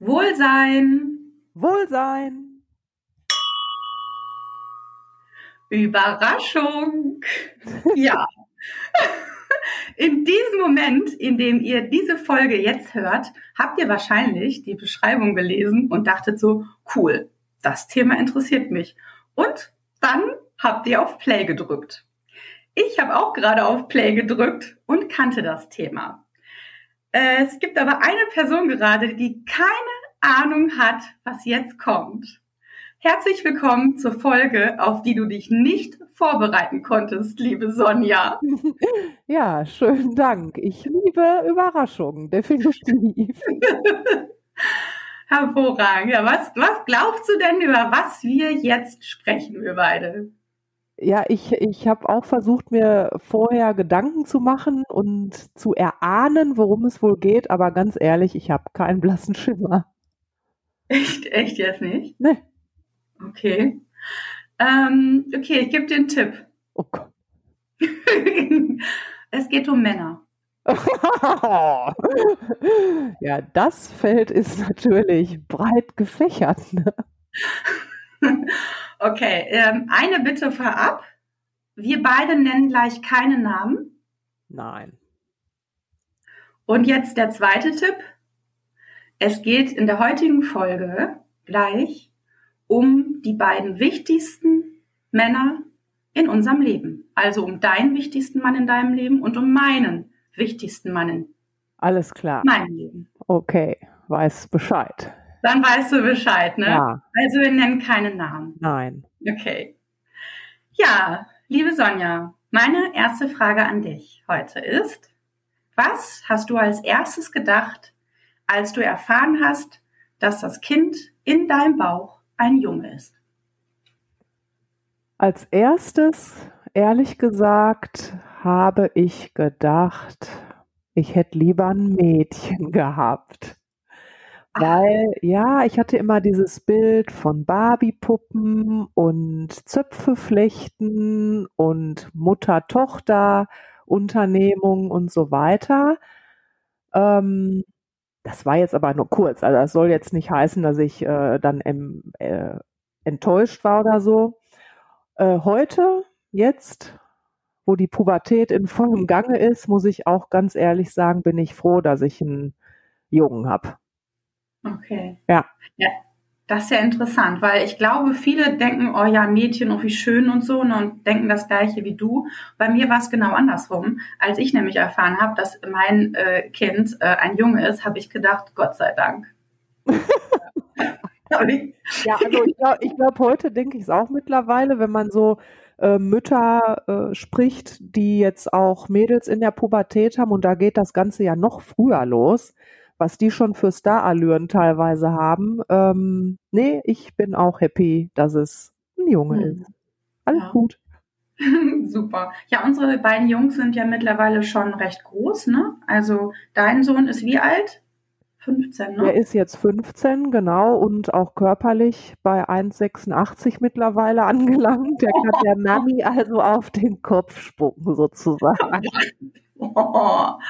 Wohlsein. Wohlsein. Überraschung. Ja. In diesem Moment, in dem ihr diese Folge jetzt hört, habt ihr wahrscheinlich die Beschreibung gelesen und dachtet so, cool, das Thema interessiert mich. Und dann habt ihr auf Play gedrückt. Ich habe auch gerade auf Play gedrückt und kannte das Thema. Äh, es gibt aber eine Person gerade, die keine Ahnung hat, was jetzt kommt. Herzlich willkommen zur Folge, auf die du dich nicht vorbereiten konntest, liebe Sonja. Ja, schönen Dank. Ich liebe Überraschungen, definitiv. Hervorragend. Ja, was, was glaubst du denn, über was wir jetzt sprechen, wir beide? Ja, ich, ich habe auch versucht, mir vorher Gedanken zu machen und zu erahnen, worum es wohl geht, aber ganz ehrlich, ich habe keinen blassen Schimmer. Echt, echt jetzt nicht? Ne. Okay. Ähm, okay, ich gebe dir einen Tipp. Oh Gott. es geht um Männer. ja, das Feld ist natürlich breit gefächert. Ne? Okay, ähm, eine Bitte vorab. Wir beide nennen gleich keine Namen. Nein. Und jetzt der zweite Tipp. Es geht in der heutigen Folge gleich um die beiden wichtigsten Männer in unserem Leben. Also um deinen wichtigsten Mann in deinem Leben und um meinen wichtigsten Mann in Alles klar. meinem Leben. Okay, weiß Bescheid. Dann weißt du Bescheid, ne? Ja. Also wir nennen keine Namen. Nein. Okay. Ja, liebe Sonja, meine erste Frage an dich heute ist, was hast du als erstes gedacht, als du erfahren hast, dass das Kind in deinem Bauch ein Junge ist? Als erstes, ehrlich gesagt, habe ich gedacht, ich hätte lieber ein Mädchen gehabt. Weil, ja, ich hatte immer dieses Bild von Barbie-Puppen und Zöpfe flechten und Mutter-Tochter-Unternehmung und so weiter. Ähm, das war jetzt aber nur kurz. Also das soll jetzt nicht heißen, dass ich äh, dann em, äh, enttäuscht war oder so. Äh, heute, jetzt, wo die Pubertät in vollem Gange ist, muss ich auch ganz ehrlich sagen, bin ich froh, dass ich einen Jungen habe. Okay. Ja. Ja, das ist ja interessant, weil ich glaube, viele denken, oh ja, Mädchen, oh wie schön und so, ne, und denken das Gleiche wie du. Bei mir war es genau andersrum. Als ich nämlich erfahren habe, dass mein äh, Kind äh, ein Junge ist, habe ich gedacht, Gott sei Dank. Ja, also ich glaube, glaub, heute denke ich es auch mittlerweile, wenn man so äh, Mütter äh, spricht, die jetzt auch Mädels in der Pubertät haben und da geht das Ganze ja noch früher los, was die schon für Starallüren teilweise haben. Ähm, nee, ich bin auch happy, dass es ein Junge Hm. ist. Alles Ja. gut. Super. Ja, unsere beiden Jungs sind ja mittlerweile schon recht groß, ne? Also dein Sohn ist wie alt? 15, Der ne? ist jetzt 15, genau, und auch körperlich bei 1,86 mittlerweile angelangt. Der kann der Nami also auf den Kopf spucken, sozusagen.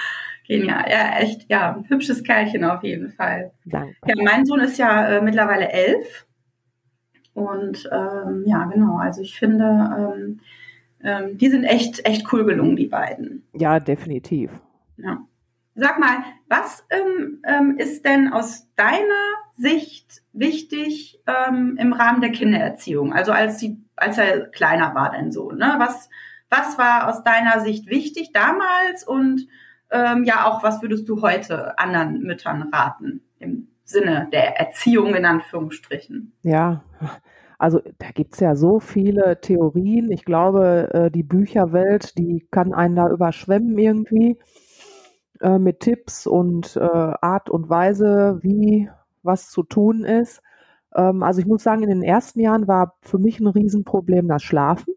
Genial. Ja, echt, ja, ein hübsches Kerlchen auf jeden Fall. Danke. Ja, mein Sohn ist ja äh, mittlerweile elf. Und ähm, ja, genau. Also ich finde, ähm, ähm, die sind echt, echt cool gelungen, die beiden. Ja, definitiv. Ja. Sag mal, was ähm, ähm, ist denn aus deiner Sicht wichtig ähm, im Rahmen der Kindererziehung? Also als, die, als er kleiner war, dein Sohn. Ne? Was, was war aus deiner Sicht wichtig damals und ähm, ja auch, was würdest du heute anderen Müttern raten im Sinne der Erziehung in Anführungsstrichen? Ja, also da gibt's ja so viele Theorien. Ich glaube, äh, die Bücherwelt, die kann einen da überschwemmen irgendwie äh, mit Tipps und äh, Art und Weise, wie was zu tun ist. Ähm, also ich muss sagen, in den ersten Jahren war für mich ein Riesenproblem das Schlafen.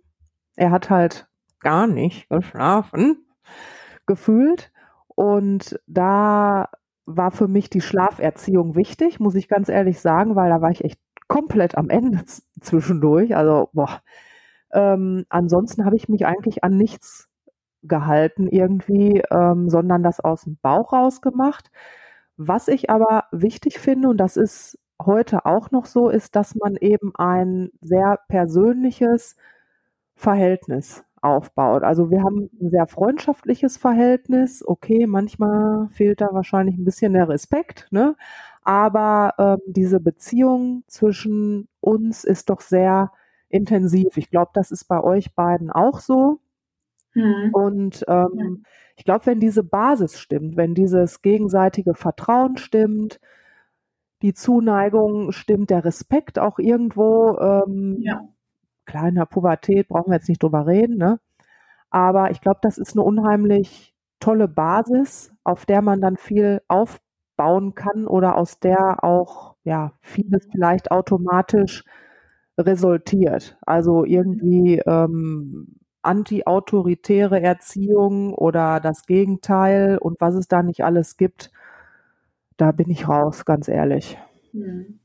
Er hat halt gar nicht geschlafen, gefühlt. Und da war für mich die Schlaferziehung wichtig, muss ich ganz ehrlich sagen, weil da war ich echt komplett am Ende zwischendurch. Also, boah. Ähm, ansonsten habe ich mich eigentlich an nichts gehalten irgendwie, ähm, sondern das aus dem Bauch raus gemacht. Was ich aber wichtig finde, und das ist heute auch noch so, ist, dass man eben ein sehr persönliches Verhältnis aufbaut. Also wir haben ein sehr freundschaftliches Verhältnis. Okay, manchmal fehlt da wahrscheinlich ein bisschen der Respekt, ne? Aber ähm, diese Beziehung zwischen uns ist doch sehr intensiv. Ich glaube, das ist bei euch beiden auch so. Mhm. Und ähm, ja. ich glaube, wenn diese Basis stimmt, wenn dieses gegenseitige Vertrauen stimmt, die Zuneigung stimmt, der Respekt auch irgendwo, ähm, ja. Kleiner Pubertät, brauchen wir jetzt nicht drüber reden, ne? Aber ich glaube, das ist eine unheimlich tolle Basis, auf der man dann viel aufbauen kann oder aus der auch ja vieles vielleicht automatisch resultiert. Also irgendwie ähm, anti-autoritäre Erziehung oder das Gegenteil und was es da nicht alles gibt, da bin ich raus, ganz ehrlich. Hm.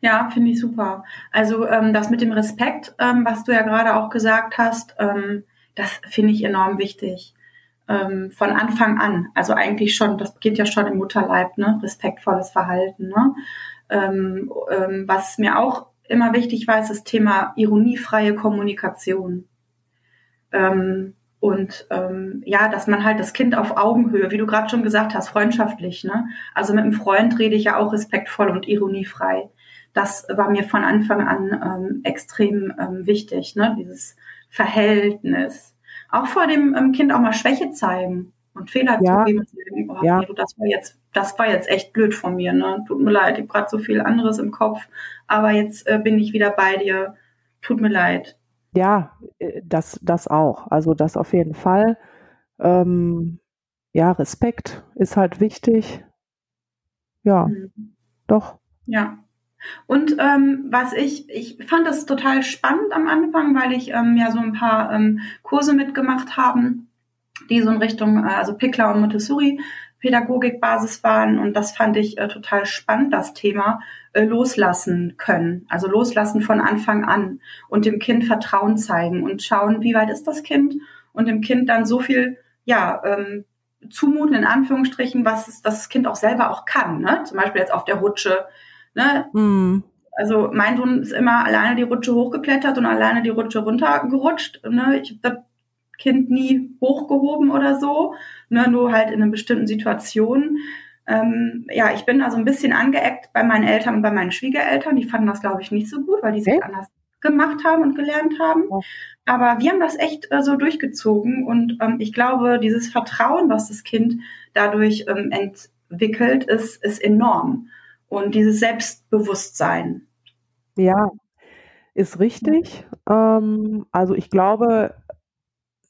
Ja, finde ich super. Also ähm, das mit dem Respekt, ähm, was du ja gerade auch gesagt hast, ähm, das finde ich enorm wichtig. Ähm, von Anfang an, also eigentlich schon, das beginnt ja schon im Mutterleib, ne? respektvolles Verhalten. Ne? Ähm, ähm, was mir auch immer wichtig war, ist das Thema ironiefreie Kommunikation. Und ähm, ja, dass man halt das Kind auf Augenhöhe, wie du gerade schon gesagt hast, freundschaftlich, ne? Also mit einem Freund rede ich ja auch respektvoll und ironiefrei. Das war mir von Anfang an ähm, extrem ähm, wichtig, ne? Dieses Verhältnis. Auch vor dem ähm, Kind auch mal Schwäche zeigen und Fehler ja. zugeben und sagen, oh, ja. nee, du, das war jetzt, das war jetzt echt blöd von mir, ne? Tut mir leid, ich habe gerade so viel anderes im Kopf, aber jetzt äh, bin ich wieder bei dir. Tut mir leid. Ja, äh, das, das auch. Also das auf jeden Fall. Ähm, ja, Respekt ist halt wichtig. Ja, mhm. doch. Ja. Und ähm, was ich, ich fand das total spannend am Anfang, weil ich ähm, ja so ein paar ähm, Kurse mitgemacht haben, die so in Richtung, äh, also Pickler und Montessori Pädagogikbasis waren. Und das fand ich äh, total spannend, das Thema äh, loslassen können. Also loslassen von Anfang an und dem Kind Vertrauen zeigen und schauen, wie weit ist das Kind und dem Kind dann so viel, ja, ähm, zumuten, in Anführungsstrichen, was es, das Kind auch selber auch kann. Ne? Zum Beispiel jetzt auf der Rutsche. Ne? Mm. Also mein Sohn ist immer alleine die Rutsche hochgeklettert und alleine die Rutsche runtergerutscht. Ne? Ich habe das Kind nie hochgehoben oder so, ne? nur halt in einer bestimmten Situation. Ähm, ja, ich bin also ein bisschen angeeckt bei meinen Eltern und bei meinen Schwiegereltern. Die fanden das, glaube ich, nicht so gut, weil die es okay. anders gemacht haben und gelernt haben. Ja. Aber wir haben das echt äh, so durchgezogen und ähm, ich glaube, dieses Vertrauen, was das Kind dadurch ähm, entwickelt, ist, ist enorm. Und dieses Selbstbewusstsein. Ja, ist richtig. Ähm, also ich glaube,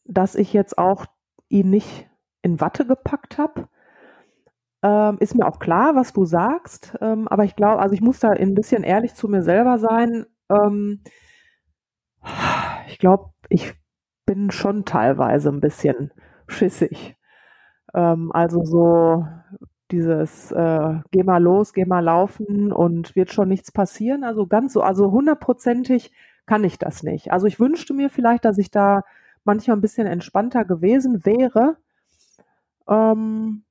dass ich jetzt auch ihn nicht in Watte gepackt habe. Ähm, ist mir auch klar, was du sagst, ähm, aber ich glaube, also ich muss da ein bisschen ehrlich zu mir selber sein. Ähm, ich glaube, ich bin schon teilweise ein bisschen schissig. Ähm, also so dieses äh, geh mal los, geh mal laufen und wird schon nichts passieren. Also ganz so, also hundertprozentig kann ich das nicht. Also ich wünschte mir vielleicht, dass ich da manchmal ein bisschen entspannter gewesen wäre. Ähm,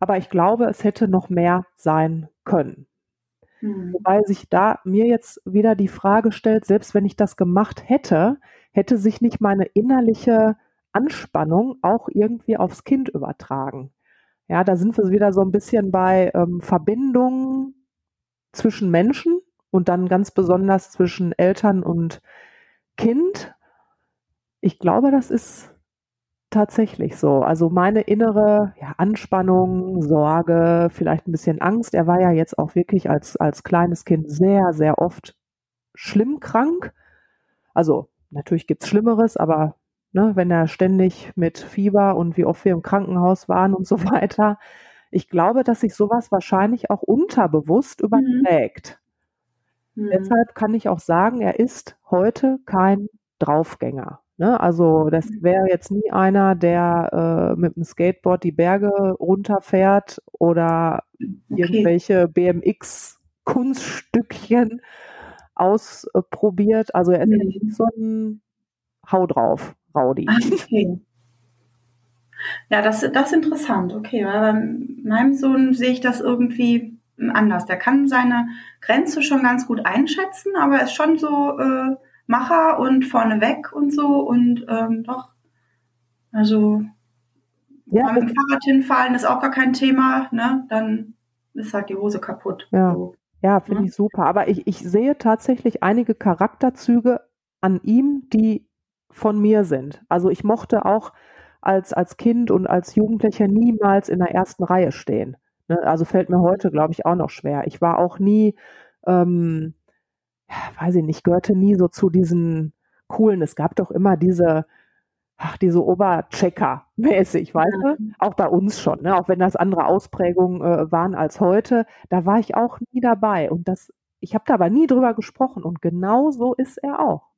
aber ich glaube, es hätte noch mehr sein können. Mhm. Wobei sich da mir jetzt wieder die Frage stellt, selbst wenn ich das gemacht hätte, hätte sich nicht meine innerliche Anspannung auch irgendwie aufs Kind übertragen. Ja, da sind wir wieder so ein bisschen bei ähm, Verbindungen zwischen Menschen und dann ganz besonders zwischen Eltern und Kind. Ich glaube, das ist tatsächlich so. Also meine innere ja, Anspannung, Sorge, vielleicht ein bisschen Angst. Er war ja jetzt auch wirklich als, als kleines Kind sehr, sehr oft schlimm krank. Also natürlich gibt es Schlimmeres, aber ne, wenn er ständig mit Fieber und wie oft wir im Krankenhaus waren und so weiter. Ich glaube, dass sich sowas wahrscheinlich auch unterbewusst mhm. überträgt. Mhm. Deshalb kann ich auch sagen, er ist heute kein Draufgänger. Ne? Also das mhm. wäre jetzt nie einer, der äh, mit dem Skateboard die Berge runterfährt oder okay. irgendwelche BMX-Kunststückchen ausprobiert. Also er ist mhm. nicht so ein Hau drauf, Raudi. Ah, okay. Ja, das, das ist interessant. Okay, weil bei meinem Sohn sehe ich das irgendwie anders. Der kann seine Grenze schon ganz gut einschätzen, aber er ist schon so äh, Macher und vorneweg und so und ähm, doch. Also ja, mit dem Fahrrad hinfallen ist auch gar kein Thema, ne? Dann ist halt die Hose kaputt. Ja, so. ja finde ja. ich super. Aber ich, ich sehe tatsächlich einige Charakterzüge an ihm, die von mir sind. Also ich mochte auch als, als Kind und als Jugendlicher niemals in der ersten Reihe stehen. Ne? Also fällt mir heute, glaube ich, auch noch schwer. Ich war auch nie, ähm, weiß ich nicht, gehörte nie so zu diesen coolen. Es gab doch immer diese, ach, diese Oberchecker mäßig, weißt du? Auch bei uns schon, ne? auch wenn das andere Ausprägungen äh, waren als heute. Da war ich auch nie dabei. Und das, ich habe da aber nie drüber gesprochen. Und genau so ist er auch.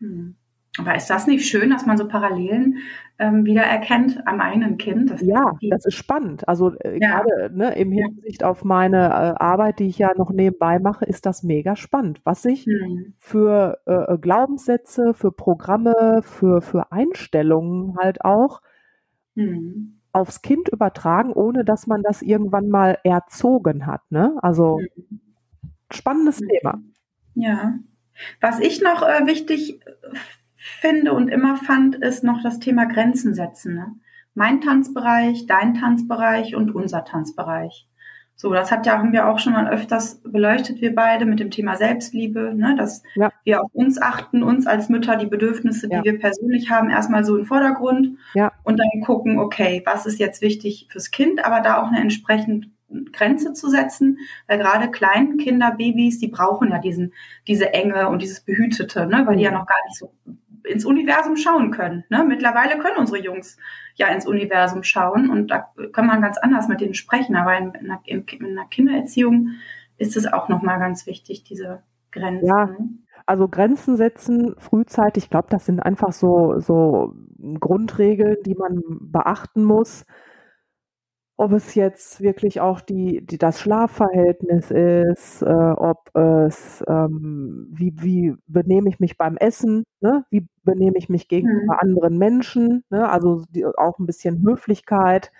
Hm. Aber ist das nicht schön, dass man so Parallelen ähm, wiedererkennt am eigenen Kind? Das ja, das ist spannend. Also äh, ja. gerade ne, im Hinsicht auf meine äh, Arbeit, die ich ja noch nebenbei mache, ist das mega spannend, was sich hm. für äh, Glaubenssätze, für Programme, für, für Einstellungen halt auch hm. aufs Kind übertragen, ohne dass man das irgendwann mal erzogen hat. Ne? Also hm. spannendes hm. Thema. Ja. Was ich noch äh, wichtig finde und immer fand, ist noch das Thema Grenzen setzen. Ne? Mein Tanzbereich, dein Tanzbereich und unser Tanzbereich. So, das hat ja, haben wir auch schon mal öfters beleuchtet, wir beide, mit dem Thema Selbstliebe, ne, dass ja. wir auf uns achten, uns als Mütter, die Bedürfnisse, die ja. wir persönlich haben, erstmal so im Vordergrund ja. und dann gucken, okay, was ist jetzt wichtig fürs Kind, aber da auch eine entsprechend Grenze zu setzen, weil gerade Kleinkinder, Babys, die brauchen ja diesen, diese Enge und dieses Behütete, ne, weil die ja mhm. noch gar nicht so ins Universum schauen können. Ne? Mittlerweile können unsere Jungs ja ins Universum schauen und da kann man ganz anders mit denen sprechen. Aber in, in, einer, in einer, Kindererziehung ist es auch nochmal ganz wichtig, diese Grenzen. Ja. Ne? Also Grenzen setzen frühzeitig, ich glaube, das sind einfach so, so Grundregeln, die man beachten muss ob es jetzt wirklich auch die, die das Schlafverhältnis ist, äh, ob es, ähm, wie, wie benehme ich mich beim Essen, ne? wie benehme ich mich gegenüber mhm. anderen Menschen, ne? also die, auch ein bisschen Höflichkeit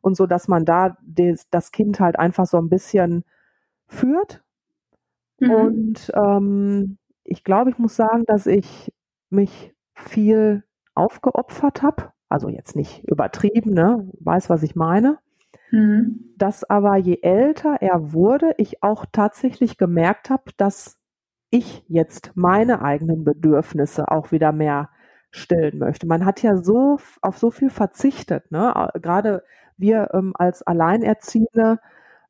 und so, dass man da des, das Kind halt einfach so ein bisschen führt. Mhm. Und ähm, ich glaube, ich muss sagen, dass ich mich viel aufgeopfert habe. Also jetzt nicht übertrieben, ne? Weiß, was ich meine. Mhm. Dass aber je älter er wurde, ich auch tatsächlich gemerkt habe, dass ich jetzt meine eigenen Bedürfnisse auch wieder mehr stillen möchte. Man hat ja so auf so viel verzichtet, ne? Gerade wir ähm, als Alleinerziehende,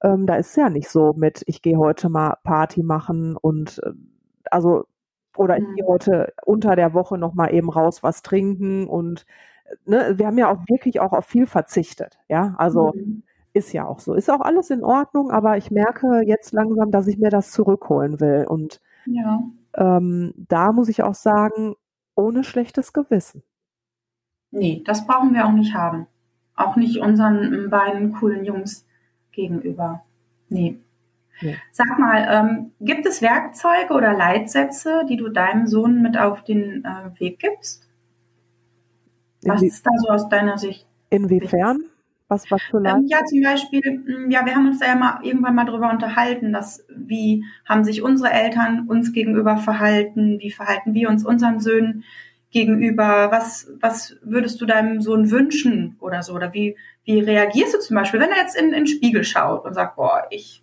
ähm, da ist es ja nicht so mit, ich gehe heute mal Party machen und äh, also oder ich gehe mhm. heute unter der Woche noch mal eben raus was trinken und äh, ne, wir haben ja auch wirklich auch auf viel verzichtet, ja, also mhm. Ist ja auch so. Ist auch alles in Ordnung, aber ich merke jetzt langsam, dass ich mir das zurückholen will. Und ja. ähm, da muss ich auch sagen, ohne schlechtes Gewissen. Nee, das brauchen wir auch nicht haben. Auch nicht unseren beiden coolen Jungs gegenüber. Nee. nee. Sag mal, ähm, gibt es Werkzeuge oder Leitsätze, die du deinem Sohn mit auf den äh, Weg gibst? Was Inwie ist da so aus deiner Sicht? Inwiefern? Was, was für ähm, Ja, zum Beispiel, hm, ja, wir haben uns da ja mal irgendwann mal drüber unterhalten, dass wie haben sich unsere Eltern uns gegenüber verhalten, wie verhalten wir uns unseren Söhnen gegenüber, was, was würdest du deinem Sohn wünschen oder so, oder wie, wie reagierst du zum Beispiel, wenn er jetzt in, in den Spiegel schaut und sagt, boah, ich,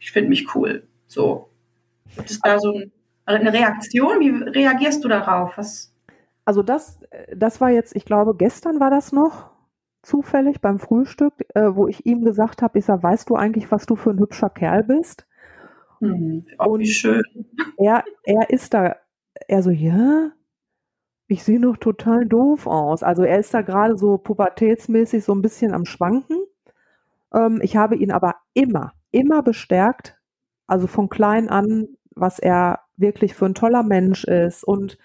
ich finde mich cool, so. Gibt es da so ein, eine Reaktion? Wie reagierst du darauf? Was? Also das, das war jetzt, ich glaube, gestern war das noch, zufällig beim Frühstück, äh, wo ich ihm gesagt habe, ich sage, weißt du eigentlich, was du für ein hübscher Kerl bist? Mhm, und schön. Er, er ist da, er so, ja, ich sehe noch total doof aus. Also er ist da gerade so pubertätsmäßig so ein bisschen am Schwanken. Ähm, ich habe ihn aber immer, immer bestärkt, also von klein an, was er wirklich für ein toller Mensch ist und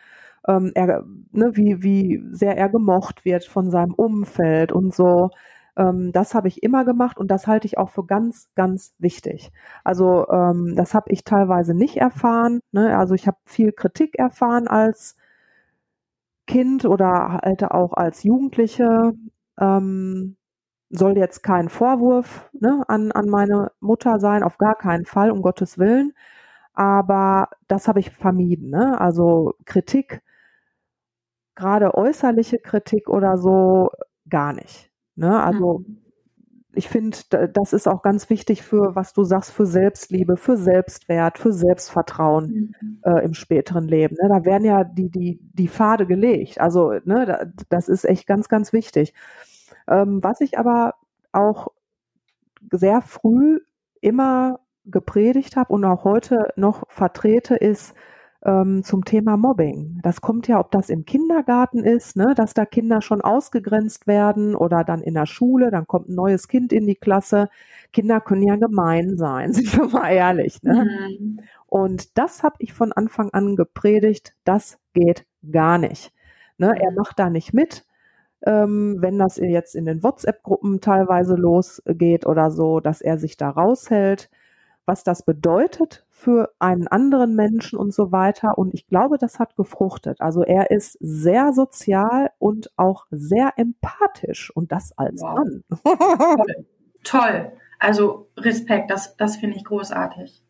ähm, er, ne, wie, wie sehr er gemocht wird von seinem Umfeld und so. Ähm, das habe ich immer gemacht und das halte ich auch für ganz, ganz wichtig. Also ähm, das habe ich teilweise nicht erfahren. Ne? Also ich habe viel Kritik erfahren als Kind oder halt auch als Jugendliche. Ähm, soll jetzt kein Vorwurf ne, an, an meine Mutter sein, auf gar keinen Fall, um Gottes Willen. Aber das habe ich vermieden. Ne? Also Kritik, gerade äußerliche Kritik oder so, gar nicht. Ne? Also mhm. ich finde, das ist auch ganz wichtig für, was du sagst, für Selbstliebe, für Selbstwert, für Selbstvertrauen mhm. äh, im späteren Leben. Ne? Da werden ja die, die, die Pfade gelegt. Also ne, das ist echt ganz, ganz wichtig. Ähm, was ich aber auch sehr früh immer gepredigt habe und auch heute noch vertrete, ist ähm, zum Thema Mobbing. Das kommt ja, ob das im Kindergarten ist, ne, dass da Kinder schon ausgegrenzt werden oder dann in der Schule, dann kommt ein neues Kind in die Klasse. Kinder können ja gemein sein, sind wir mal ehrlich. Ne? Mhm. Und das habe ich von Anfang an gepredigt, das geht gar nicht. Ne, er macht da nicht mit ähm, wenn das jetzt in den WhatsApp-Gruppen teilweise losgeht oder so, dass er sich da raushält, was das bedeutet für einen anderen Menschen und so weiter. Und ich glaube, das hat gefruchtet. Also er ist sehr sozial und auch sehr empathisch und das als wow. Mann. Toll. Toll. Also Respekt, das, das finde ich großartig.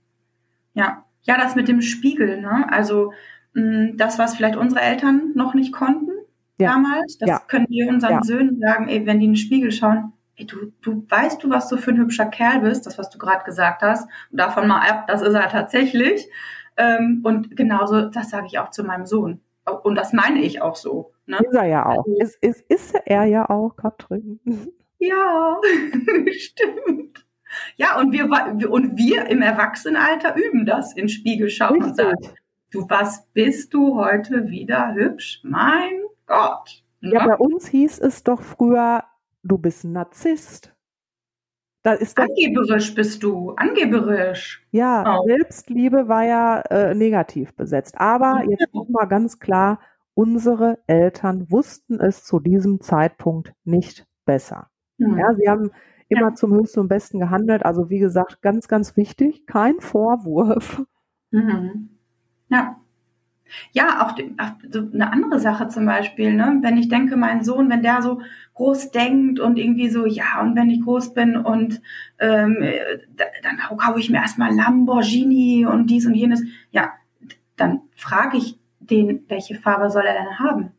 Ja. Ja, das mit dem Spiegel, ne? Also mh, das, was vielleicht unsere Eltern noch nicht konnten, ja. damals. Das ja. können wir unseren ja. Söhnen sagen, ey, wenn die in den Spiegel schauen, ey, du, du weißt du, was du für ein hübscher Kerl bist, das, was du gerade gesagt hast. Und davon mal ab, das ist er tatsächlich. Ähm, und genauso, das sage ich auch zu meinem Sohn. Und das meine ich auch so. Ne? Ist er ja auch. Also, ist, ist, ist er ja auch, Katrin. Ja, stimmt. Ja, und wir, und wir im Erwachsenenalter üben das in Spiegel schauen und sagen, du, was bist du heute wieder hübsch? Mein Gott. Ja, ja, bei uns hieß es doch früher, du bist ein Narzisst. Da ist angeberisch bist du, angeberisch. Ja, oh. Selbstliebe war ja äh, negativ besetzt. Aber ja. jetzt nochmal ganz klar, unsere Eltern wussten es zu diesem Zeitpunkt nicht besser. Mhm. Ja, sie haben immer ja. zum Höchsten und Besten gehandelt. Also wie gesagt, ganz, ganz wichtig, kein Vorwurf. Mhm. Ja. Ja, auch, die, auch so eine andere Sache zum Beispiel, ne? wenn ich denke, mein Sohn, wenn der so groß denkt und irgendwie so, ja, und wenn ich groß bin und ähm, dann kaufe ich mir erstmal Lamborghini und dies und jenes, ja, dann frage ich den, welche Farbe soll er denn haben?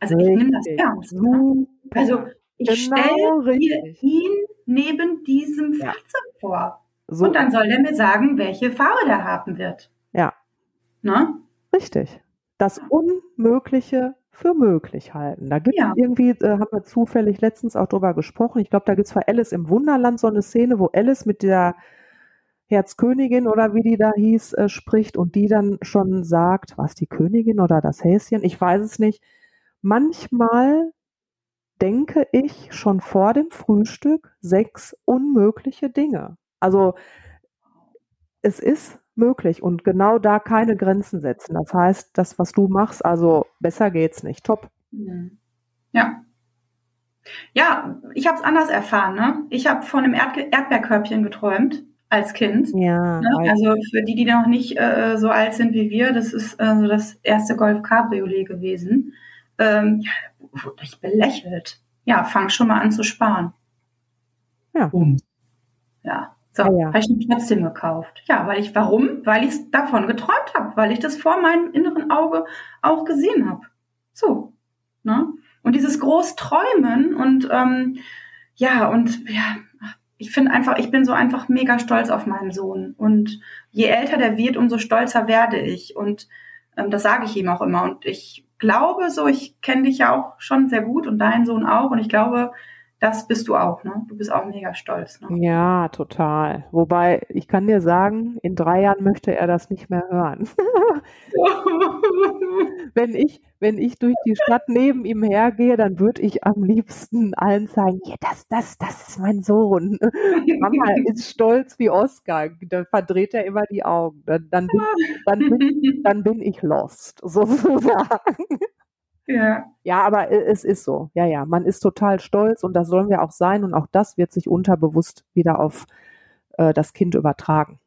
Also ich nehme das ernst. Ne? Also ich genau stelle ihn neben diesem ja. Fahrzeug vor. So. Und dann soll er mir sagen, welche Farbe der haben wird. Ja. Ne? Richtig. Das Unmögliche für möglich halten. Da gibt es ja. irgendwie, äh, haben wir zufällig letztens auch drüber gesprochen. Ich glaube, da gibt es bei Alice im Wunderland so eine Szene, wo Alice mit der Herzkönigin oder wie die da hieß, äh, spricht und die dann schon sagt, was die Königin oder das Häschen, ich weiß es nicht. Manchmal denke ich schon vor dem Frühstück sechs unmögliche Dinge. Also es ist möglich und genau da keine Grenzen setzen. Das heißt, das, was du machst, also besser geht's nicht. Top. Mhm. Ja. Ja, ich habe es anders erfahren. Ne? Ich habe von einem Erd Erdbeerkörbchen geträumt als Kind. Ja. Ne? Also für die, die noch nicht äh, so alt sind wie wir, das ist äh, so das erste Golf Cabriolet gewesen. Ähm, ja, wurde ich belächelt. Ja, fang schon mal an zu sparen. Ja. Um. Ja. So, ja, ja. habe ich ihn trotzdem gekauft. Ja, weil ich, warum? Weil ich davon geträumt habe, weil ich das vor meinem inneren Auge auch gesehen habe. So. Ne? Und dieses Großträumen und ähm, ja, und ja, ich finde einfach, ich bin so einfach mega stolz auf meinen Sohn. Und je älter der wird, umso stolzer werde ich. Und ähm, das sage ich ihm auch immer. Und ich glaube so, ich kenne dich ja auch schon sehr gut und deinen Sohn auch. Und ich glaube, das bist du auch, ne? Du bist auch mega stolz. Ne? Ja, total. Wobei, ich kann dir sagen, in drei Jahren möchte er das nicht mehr hören. wenn, ich, wenn ich durch die Stadt neben ihm hergehe, dann würde ich am liebsten allen sagen, ja, das, das, das ist mein Sohn. Mama ist stolz wie Oscar. Dann verdreht er immer die Augen. Dann, dann, bin, dann, bin, dann bin ich lost, sozusagen. Ja. Ja, aber es ist so. Ja, ja, man ist total stolz und das sollen wir auch sein und auch das wird sich unterbewusst wieder auf äh, das Kind übertragen.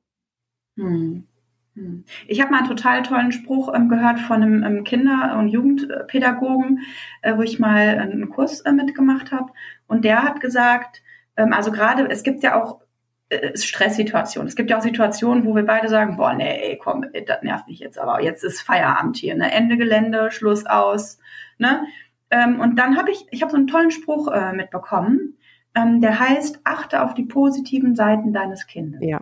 Hm. hm. Ich habe mal einen total tollen Spruch ähm, gehört von einem ähm, Kinder- und Jugendpädagogen, äh, wo ich mal einen Kurs äh, mitgemacht habe. Und der hat gesagt, ähm, also gerade, es gibt ja auch äh, Stresssituationen. Es gibt ja auch Situationen, wo wir beide sagen, boah, nee, komm, das nervt mich jetzt, aber jetzt ist Feierabend hier, ne? Ende Gelände, Schluss aus, ne? Ähm, und dann habe ich, ich habe so einen tollen Spruch äh, mitbekommen, ähm, der heißt, achte auf die positiven Seiten deines Kindes. Ja.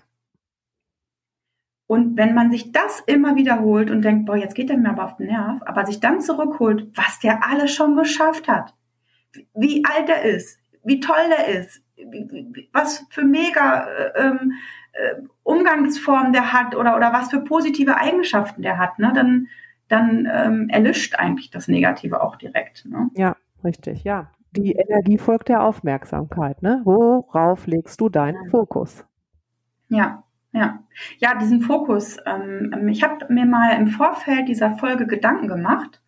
Und wenn man sich das immer wiederholt und denkt, boah, jetzt geht er mir aber auf den Nerv, aber sich dann zurückholt, was der alles schon geschafft hat, wie alt er ist, wie toll der ist, was für mega äh, ähm, äh, Umgangsformen der hat oder, oder was für positive Eigenschaften der hat, ne, dann, dann ähm, erlischt eigentlich das Negative auch direkt. Ne? Ja, richtig, ja. Die Energie folgt der Aufmerksamkeit. Ne? Worauf legst du deinen Fokus? Ja, ja, ja, diesen Fokus. Ähm, ich habe mir mal im Vorfeld dieser Folge Gedanken gemacht,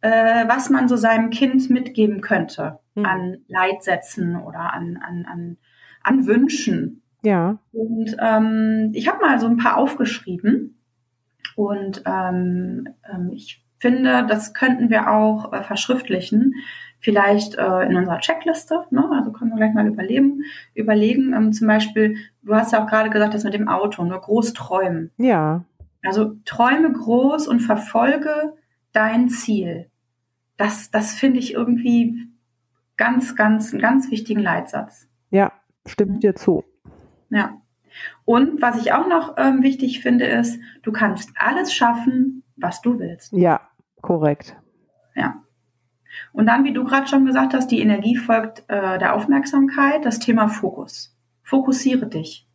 äh, was man so seinem Kind mitgeben könnte mhm. an Leitsätzen oder an, an, an, an Wünschen. Ja. Und ähm, ich habe mal so ein paar aufgeschrieben und ähm, ähm ich finde, das könnten wir auch äh, verschriftlichen vielleicht äh, in unserer Checkliste. Ne? Also können wir gleich mal überlegen. überlegen ähm, zum Beispiel, du hast ja auch gerade gesagt, das mit dem Auto, nur ne? groß träumen. Ja. Also träume groß und verfolge dein Ziel. Das, das finde ich irgendwie ganz, ganz, einen ganz wichtigen Leitsatz. Ja, stimmt dir zu. Ja. Und was ich auch noch ähm, wichtig finde, ist, du kannst alles schaffen, was du willst. Ja, korrekt. Ja. Und dann, wie du gerade schon gesagt hast, die Energie folgt äh, der Aufmerksamkeit, das Thema Fokus. Fokussiere dich.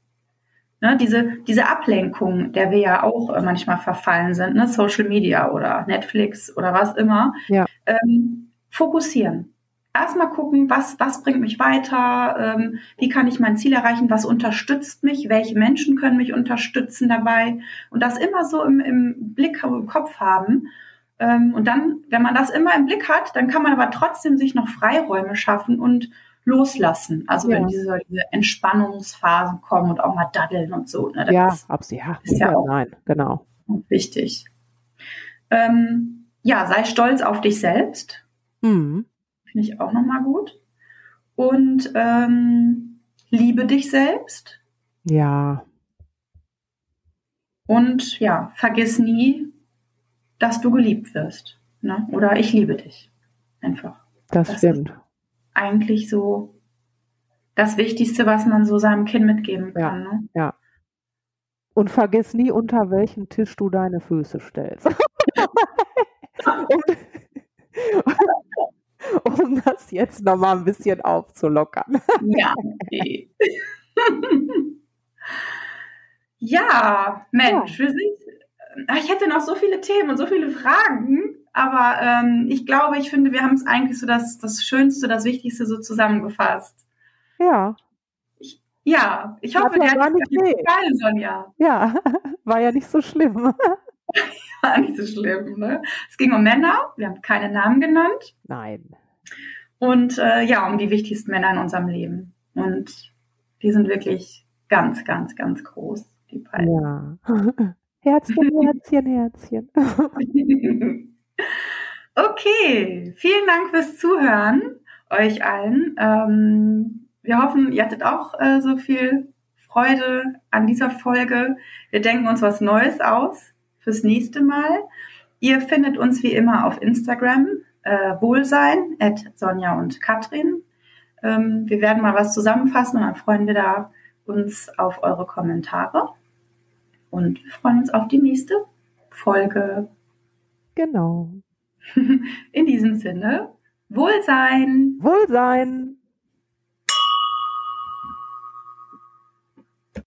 Ne, diese, diese Ablenkung, der wir ja auch äh, manchmal verfallen sind, ne, Social Media oder Netflix oder was immer, ja. ähm, fokussieren. Erstmal gucken, was, was bringt mich weiter, ähm, wie kann ich mein Ziel erreichen, was unterstützt mich, welche Menschen können mich unterstützen dabei und das immer so im, im Blick, im Kopf haben ähm, und dann, wenn man das immer im Blick hat, dann kann man aber trotzdem sich noch Freiräume schaffen und loslassen. Also ja. wenn diese, diese, Entspannungsphasen kommen und auch mal daddeln und so. Ne, ja, ab, ja, ist ja, auch nein, genau. Wichtig. Ähm, ja, sei stolz auf dich selbst. Mhm. Finde ich auch nochmal gut. Und ähm, liebe dich selbst. Ja. Und ja, vergiss nie, dass du geliebt wirst. Ne? Oder ich liebe dich. Einfach. Das, das stimmt. eigentlich so das Wichtigste, was man so seinem Kind mitgeben kann. Ja, ne? ja. Und vergiss nie, unter welchen Tisch du deine Füße stellst. um, das jetzt nochmal ein bisschen aufzulockern. ja, okay. ja, Mensch, ja. wir sind ich hätte noch so viele Themen und so viele Fragen, aber ähm, ich glaube, ich finde, wir haben es eigentlich so das, das Schönste, das Wichtigste so zusammengefasst. Ja. Ich, ja, ich hoffe, der hat dir gefallen, Sonja. Ja, war ja nicht so schlimm. war nicht so schlimm, ne? Es ging um Männer, wir haben keine Namen genannt. Nein. Und äh, ja, um die wichtigsten Männer in unserem Leben. Und die sind wirklich ganz, ganz, ganz groß, die beiden. Ja. Herzchen, Herzchen, Herzchen. okay, vielen Dank fürs Zuhören, euch allen. Ähm, wir hoffen, ihr hattet auch äh, so viel Freude an dieser Folge. Wir denken uns was Neues aus fürs nächste Mal. Ihr findet uns wie immer auf Instagram, äh, Wohlsein, at Sonja und Katrin. Ähm, wir werden mal was zusammenfassen und dann freuen wir da uns auf eure Kommentare. Und wir freuen uns auf die nächste Folge. Genau. In diesem Sinne, Wohlsein. Wohlsein.